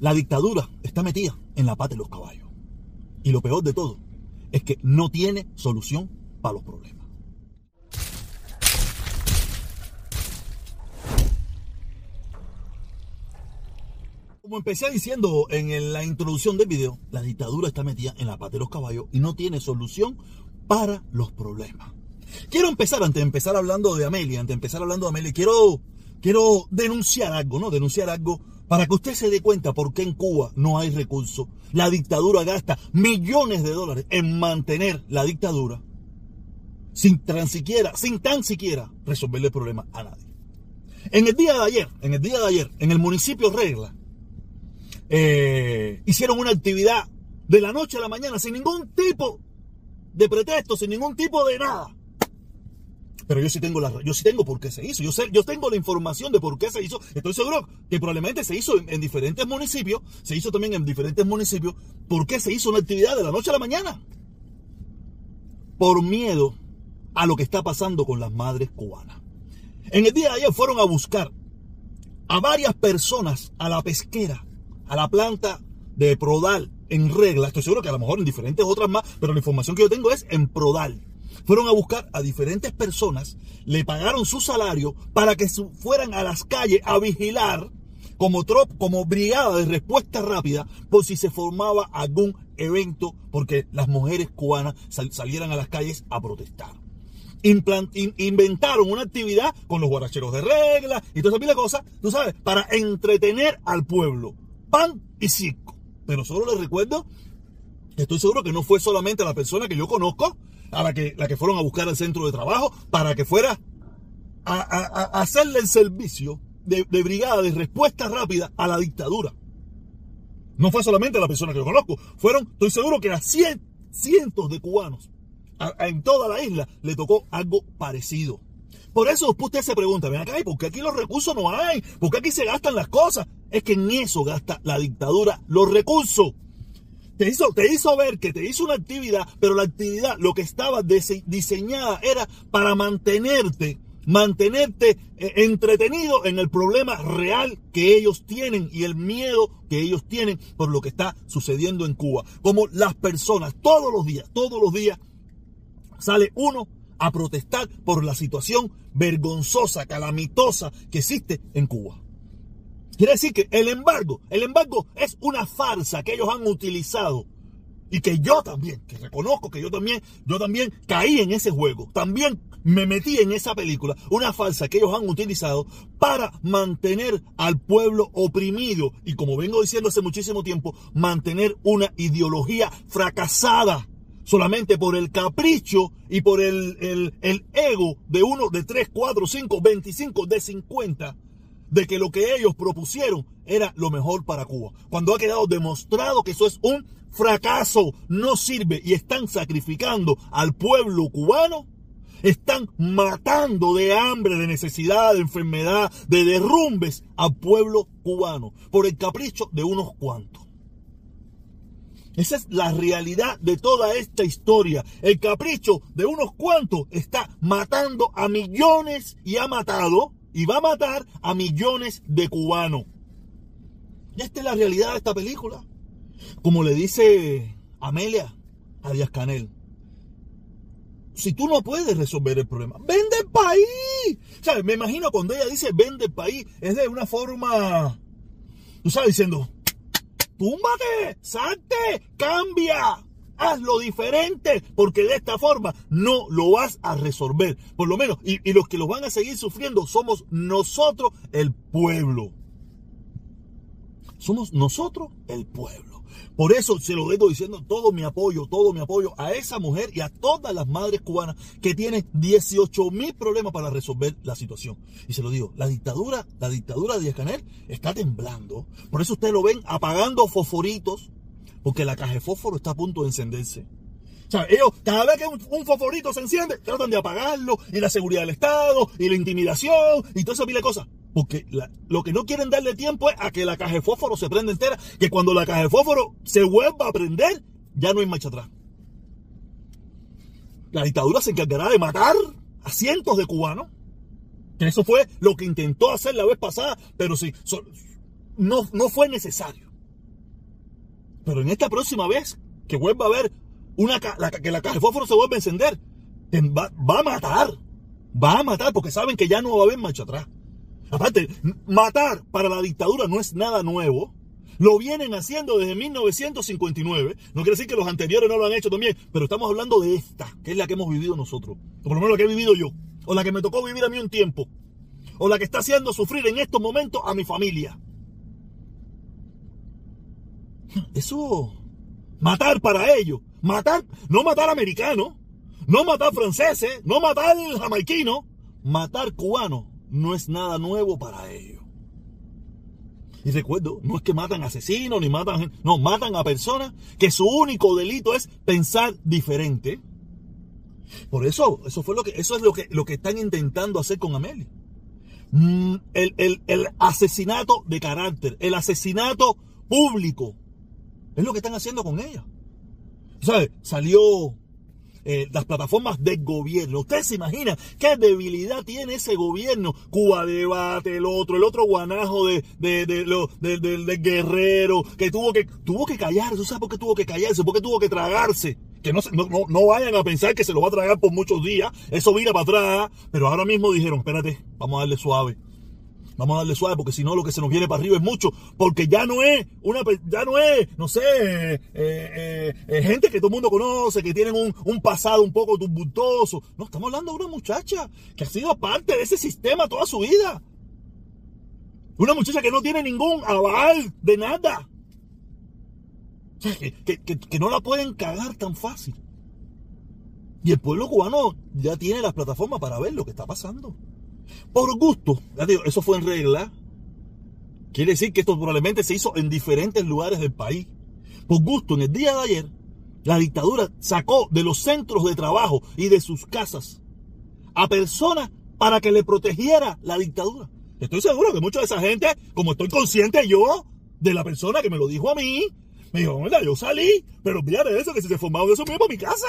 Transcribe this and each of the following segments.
La dictadura está metida en la pata de los caballos. Y lo peor de todo es que no tiene solución para los problemas. Como empecé diciendo en la introducción del video, la dictadura está metida en la pata de los caballos y no tiene solución para los problemas. Quiero empezar, antes de empezar hablando de Amelia, antes de empezar hablando de Amelia, quiero, quiero denunciar algo, ¿no? Denunciar algo para que usted se dé cuenta por qué en Cuba no hay recursos. La dictadura gasta millones de dólares en mantener la dictadura sin tan siquiera, sin tan siquiera resolverle el problema a nadie. En el día de ayer, en el día de ayer, en el municipio Regla, eh, hicieron una actividad de la noche a la mañana sin ningún tipo de pretexto, sin ningún tipo de nada. Pero yo sí tengo la, yo sí tengo por qué se hizo. Yo sé, yo tengo la información de por qué se hizo. Estoy seguro que probablemente se hizo en, diferentes municipios, se hizo también en diferentes municipios. ¿Por qué se hizo una actividad de la noche a la mañana? Por miedo a lo que está pasando con las madres cubanas. En el día de ayer fueron a buscar a varias personas a la pesquera a la planta de Prodal en regla. Estoy seguro que a lo mejor en diferentes otras más, pero la información que yo tengo es en Prodal. Fueron a buscar a diferentes personas, le pagaron su salario para que fueran a las calles a vigilar como trop, como brigada de respuesta rápida por si se formaba algún evento porque las mujeres cubanas salieran a las calles a protestar. inventaron una actividad con los guaracheros de regla y toda esa cosas, tú sabes, para entretener al pueblo pan y circo. Pero solo les recuerdo estoy seguro que no fue solamente la persona que yo conozco a la que, la que fueron a buscar al centro de trabajo para que fuera a, hacerle el servicio de, brigada de respuesta rápida a la dictadura. No fue solamente la persona que yo conozco, fueron, estoy seguro que a cientos de cubanos en toda la isla le tocó algo parecido. Por eso usted se pregunta, ven acá, ¿por qué aquí los recursos no hay? ¿Por qué aquí se gastan las cosas? Es que en eso gasta la dictadura los recursos. Te hizo, te hizo ver que te hizo una actividad, pero la actividad, lo que estaba diseñada era para mantenerte, mantenerte eh, entretenido en el problema real que ellos tienen y el miedo que ellos tienen por lo que está sucediendo en Cuba. Como las personas, todos los días, todos los días, sale uno a protestar por la situación vergonzosa, calamitosa que existe en Cuba. Quiere decir que el embargo, el embargo es una farsa que ellos han utilizado. Y que yo también, que reconozco que yo también, yo también caí en ese juego, también me metí en esa película, una farsa que ellos han utilizado para mantener al pueblo oprimido. Y como vengo diciendo hace muchísimo tiempo, mantener una ideología fracasada. Solamente por el capricho y por el, el, ego de uno, de 3, 4, 5, 25, de 50, de que lo que ellos propusieron era lo mejor para Cuba. Cuando ha quedado demostrado que eso es un fracaso, no sirve y están sacrificando al pueblo cubano, están matando de hambre, de necesidad, de enfermedad, de derrumbes al pueblo cubano por el capricho de unos cuantos. Esa es la realidad de toda esta historia. El capricho de unos cuantos está matando a millones y ha matado y va a matar a millones de cubanos. Y esta es la realidad de esta película. Como le dice Amelia a Díaz Canel. Si tú no puedes resolver el problema, vende el país. ¿Sabes? Me imagino cuando ella dice vende el país, es de una forma, tú sabes, diciendo, túmbate, salte, cambia, hazlo diferente, porque de esta forma no lo vas a resolver. Por lo menos, y, los que los van a seguir sufriendo somos nosotros, el pueblo. Somos nosotros, el pueblo. Por eso se lo vengo diciendo todo mi apoyo, todo mi apoyo a esa mujer y a todas las madres cubanas que tienen 18 mil problemas para resolver la situación. Y se lo digo, la dictadura, la dictadura de Díaz Canel está temblando. Por eso ustedes lo ven apagando fosforitos, porque la caja de fósforo está a punto de encenderse. O sea, ellos, cada vez que un, un, fosforito se enciende, tratan de apagarlo, y la seguridad del Estado, y la intimidación, y toda esa pila de cosas. Porque lo que no quieren darle tiempo es a que la caja de fósforo se prenda entera. Que cuando la caja de fósforo se vuelva a prender, ya no hay marcha atrás. La dictadura se encargará de matar a cientos de cubanos. Eso fue lo que intentó hacer la vez pasada, pero sí, no, no fue necesario. Pero en esta próxima vez que vuelva a haber una que la caja de fósforo se vuelva a encender, va, va a matar. Va a matar porque saben que ya no va a haber marcha atrás. Aparte, matar para la dictadura no es nada nuevo. Lo vienen haciendo desde 1959. No quiere decir que los anteriores no lo han hecho también, pero estamos hablando de esta, que es la que hemos vivido nosotros. O por lo menos la que he vivido yo. O la que me tocó vivir a mí un tiempo. O la que está haciendo sufrir en estos momentos a mi familia. Eso, matar para ellos. Matar, no matar americanos, no matar franceses, no matar jamaiquinos, matar cubanos no es nada nuevo para ellos. Y recuerdo, no es que matan asesinos ni matan, no, matan a personas que su único delito es pensar diferente. Por eso, eso fue lo que, eso es lo que, lo que están intentando hacer con Amelia. Mm, el, el asesinato de carácter, el asesinato público, es lo que están haciendo con ella. ¿Sabes? Salió eh, las plataformas del gobierno. Usted se imagina qué debilidad tiene ese gobierno. Cuba Debate, el otro, el otro guanajo de, de, de, Guerrero, que tuvo que, tuvo que callarse. ¿Tú sabes por qué tuvo que callarse? ¿Por qué tuvo que tragarse? Que no, no, no, vayan a pensar que se lo va a tragar por muchos días. Eso vira para atrás. Pero ahora mismo dijeron, espérate, vamos a darle suave. Vamos a darle suave porque si no lo que se nos viene para arriba es mucho. Porque ya no es una, ya no es, no sé, eh, eh, eh, gente que todo el mundo conoce, que tienen un, pasado un poco tumultuoso. No, estamos hablando de una muchacha que ha sido parte de ese sistema toda su vida. Una muchacha que no tiene ningún aval de nada. que, no la pueden cagar tan fácil. Y el pueblo cubano ya tiene las plataformas para ver lo que está pasando. Por gusto, eso fue en regla. Quiere decir que esto probablemente se hizo en diferentes lugares del país. Por gusto, en el día de ayer, la dictadura sacó de los centros de trabajo y de sus casas a personas para que le protegiera la dictadura. Estoy seguro que mucha de esa gente, como estoy consciente yo de la persona que me lo dijo a mí, me dijo, yo salí, pero de eso, que si se formaron de eso me iba a mi casa.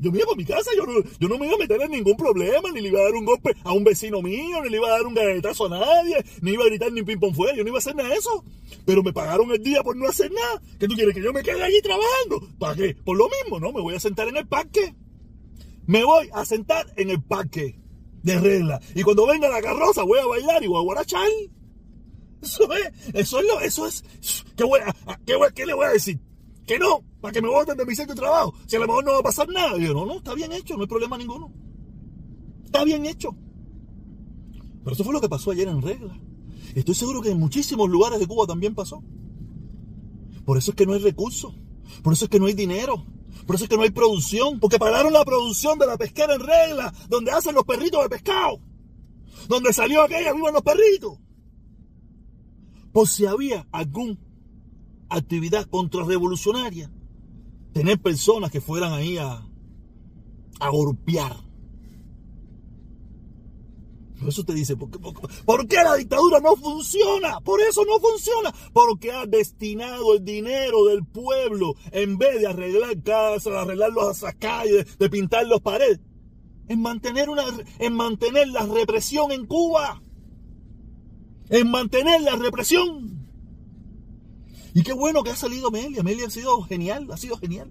Yo me iba a mi casa, yo no, yo no me iba a meter en ningún problema, ni le iba a dar un golpe a un vecino mío, ni le iba a dar un galletazo a nadie, ni iba a gritar ni ping pong fuera, yo no iba a hacer nada de eso. Pero me pagaron el día por no hacer nada. ¿Qué tú quieres? Que yo me quede allí trabajando. ¿Para qué? Por lo mismo, ¿no? Me voy a sentar en el parque. Me voy a sentar en el parque de regla. Y cuando venga la carroza voy a bailar y voy a guarachar. Eso es, eso es lo, eso es. ¿Qué, voy a, qué, qué le voy a decir? Que no, para que me voten de mi centro de trabajo. Si a lo mejor no va a pasar nada. yo, no, no, está bien hecho, no hay problema ninguno. Está bien hecho. Pero eso fue lo que pasó ayer en regla. Estoy seguro que en muchísimos lugares de Cuba también pasó. Por eso es que no hay recursos. Por eso es que no hay dinero. Por eso es que no hay producción. Porque pararon la producción de la pesquera en regla, donde hacen los perritos de pescado. Donde salió aquella, vivan los perritos. Por si había algún actividad contrarrevolucionaria, tener personas que fueran ahí a, a golpear. Por eso te dice, ¿por qué, la dictadura no funciona? Por eso no funciona. Porque ha destinado el dinero del pueblo, en vez de arreglar casas, arreglar las calles, de pintar los paredes, en mantener, una, en mantener la represión en Cuba. En mantener la represión. Y qué bueno que ha salido Amelia. Amelia ha sido genial, ha sido genial.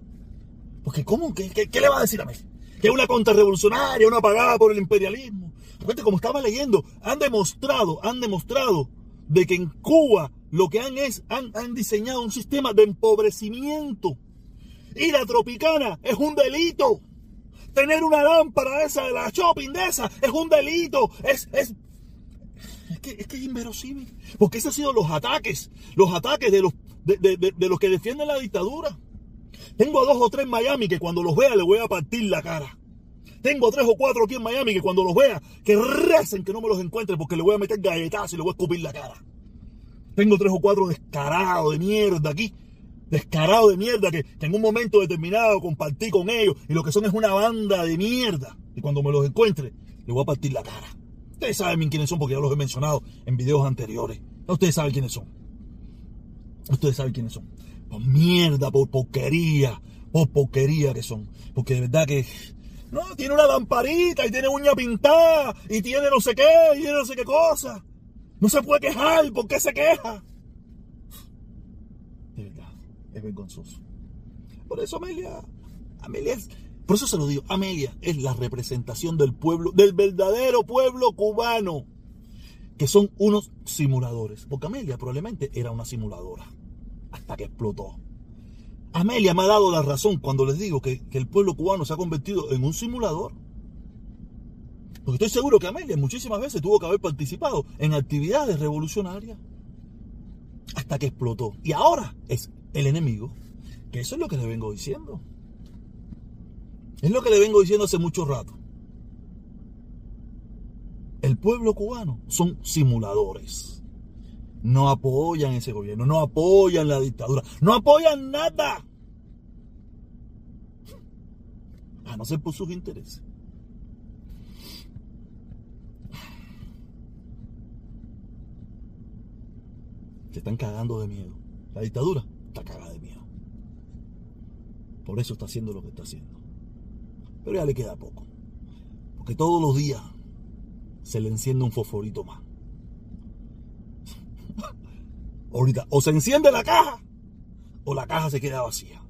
Porque ¿cómo? ¿Qué, le va a decir a Amelia? Que es una contrarrevolucionaria, una pagada por el imperialismo. Fíjate, como estaba leyendo, han demostrado, han demostrado de que en Cuba lo que han es, han, han diseñado un sistema de empobrecimiento. Y la tropicana es un delito. Tener una lámpara esa de la shopping de esa es un delito. Es, es es que, es que es inverosímil. Porque esos han sido los ataques. Los ataques de los de, los que defienden la dictadura. Tengo a dos o tres en Miami que cuando los vea le voy a partir la cara. Tengo a tres o cuatro aquí en Miami que cuando los vea, que recen que no me los encuentre porque le voy a meter galletazos y le voy a escupir la cara. Tengo tres o cuatro descarados de mierda aquí. Descarados de mierda que, que en un momento determinado compartí con ellos y lo que son es una banda de mierda. Y cuando me los encuentre, le voy a partir la cara. Ustedes saben quiénes son porque ya los he mencionado en videos anteriores. Ustedes saben quiénes son. Ustedes saben quiénes son. Por mierda, por porquería, por porquería que son. Porque de verdad que. No, tiene una lamparita y tiene uña pintada y tiene no sé qué y tiene no sé qué cosa. No se puede quejar, ¿por qué se queja? De verdad. es vergonzoso. Por eso Amelia, Amelia es, por eso se lo digo, Amelia es la representación del pueblo, del verdadero pueblo cubano, que son unos simuladores. Porque Amelia probablemente era una simuladora, hasta que explotó. Amelia me ha dado la razón cuando les digo que, que el pueblo cubano se ha convertido en un simulador. Porque estoy seguro que Amelia muchísimas veces tuvo que haber participado en actividades revolucionarias hasta que explotó. Y ahora es el enemigo. Que eso es lo que le vengo diciendo. Es lo que le vengo diciendo hace mucho rato. El pueblo cubano son simuladores. No apoyan ese gobierno, no apoyan la dictadura, no apoyan nada. A no ser por sus intereses. Se están cagando de miedo. La dictadura está cagada de miedo. Por eso está haciendo lo que está haciendo. Pero ya le queda poco. Porque todos los días se le enciende un fosforito más. Ahorita, o se enciende la caja, o la caja se queda vacía.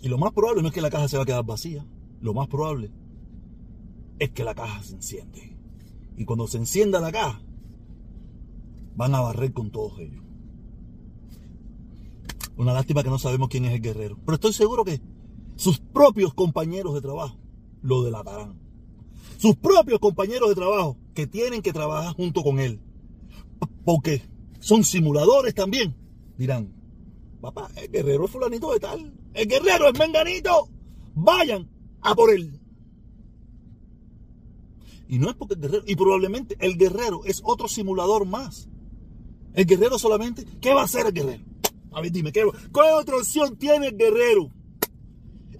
Y lo más probable no es que la caja se va a quedar vacía. Lo más probable es que la caja se enciende. Y cuando se encienda la caja, van a barrer con todos ellos. Una lástima que no sabemos quién es el guerrero. Pero estoy seguro que sus propios compañeros de trabajo lo delatarán. Sus propios compañeros de trabajo que tienen que trabajar junto con él. Porque son simuladores también. Dirán, papá, el guerrero es fulanito de tal. El guerrero es menganito. Vayan a por él. Y no es porque el guerrero, y probablemente el guerrero es otro simulador más. El guerrero solamente, ¿qué va a hacer el guerrero? A ver, dime, ¿qué, otra opción tiene el guerrero?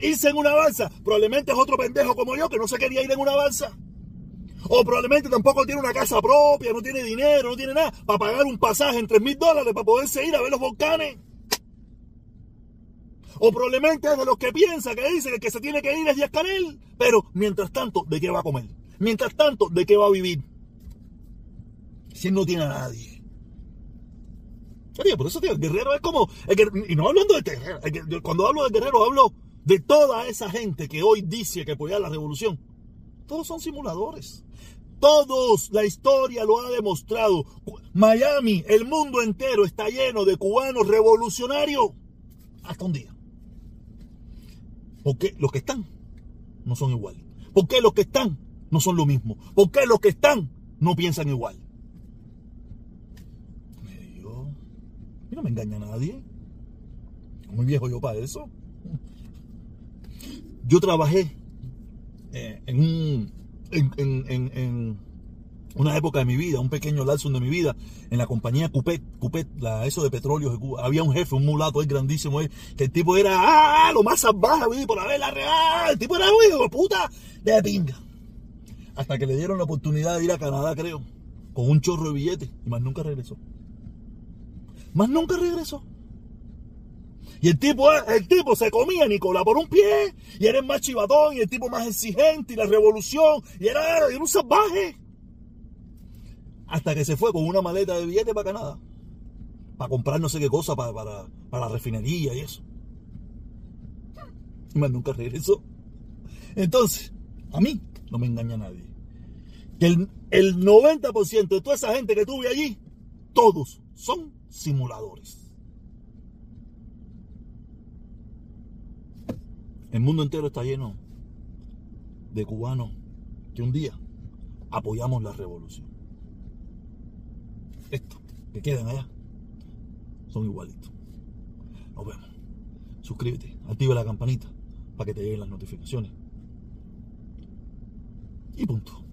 Irse en una balsa. Probablemente es otro pendejo como yo que no se quería ir en una balsa. O probablemente tampoco tiene una casa propia, no tiene dinero, no tiene nada para pagar un pasaje en 3 mil dólares para poderse ir a ver los volcanes. O probablemente es de los que piensa, que dice que el que se tiene que ir es Díaz Canel. Pero mientras tanto, ¿de qué va a comer? Mientras tanto, ¿de qué va a vivir? Si no tiene a nadie por eso, tío, el guerrero es como. y no hablando de guerrero. cuando hablo de guerrero, hablo de toda esa gente que hoy dice que apoya la revolución. Todos son simuladores. Todos, la historia lo ha demostrado. Miami, el mundo entero está lleno de cubanos revolucionarios. Hasta un día. Porque los que están no son igual. Porque los que están no son lo mismo. Porque los que están no piensan igual. no me engaña nadie. Muy viejo yo para eso. Yo trabajé eh, en, un, en, una época de mi vida, un pequeño lapso de mi vida, en la compañía Cupet, Cupet, la, eso de petróleo de Cuba. Había un jefe, un mulato ahí grandísimo, que el tipo era ah, lo más salvaje, por haber la real. El tipo era, güey, puta, de pinga. Hasta que le dieron la oportunidad de ir a Canadá, creo, con un chorro de billetes, y más nunca regresó. Más nunca regresó. Y el tipo, el tipo se comía a Nicola por un pie, y era el más chivatón, y el tipo más exigente, y la revolución, y era, un salvaje. Hasta que se fue con una maleta de billetes para Canadá, para comprar no sé qué cosa para, para, la refinería y eso. Y más nunca regresó. Entonces, a mí no me engaña nadie. Que el, el 90% de toda esa gente que tuve allí, todos son simuladores. El mundo entero está lleno de cubanos que un día apoyamos la revolución. Estos que quedan allá son igualitos. Nos vemos. Suscríbete, activa la campanita para que te lleguen las notificaciones. Y punto.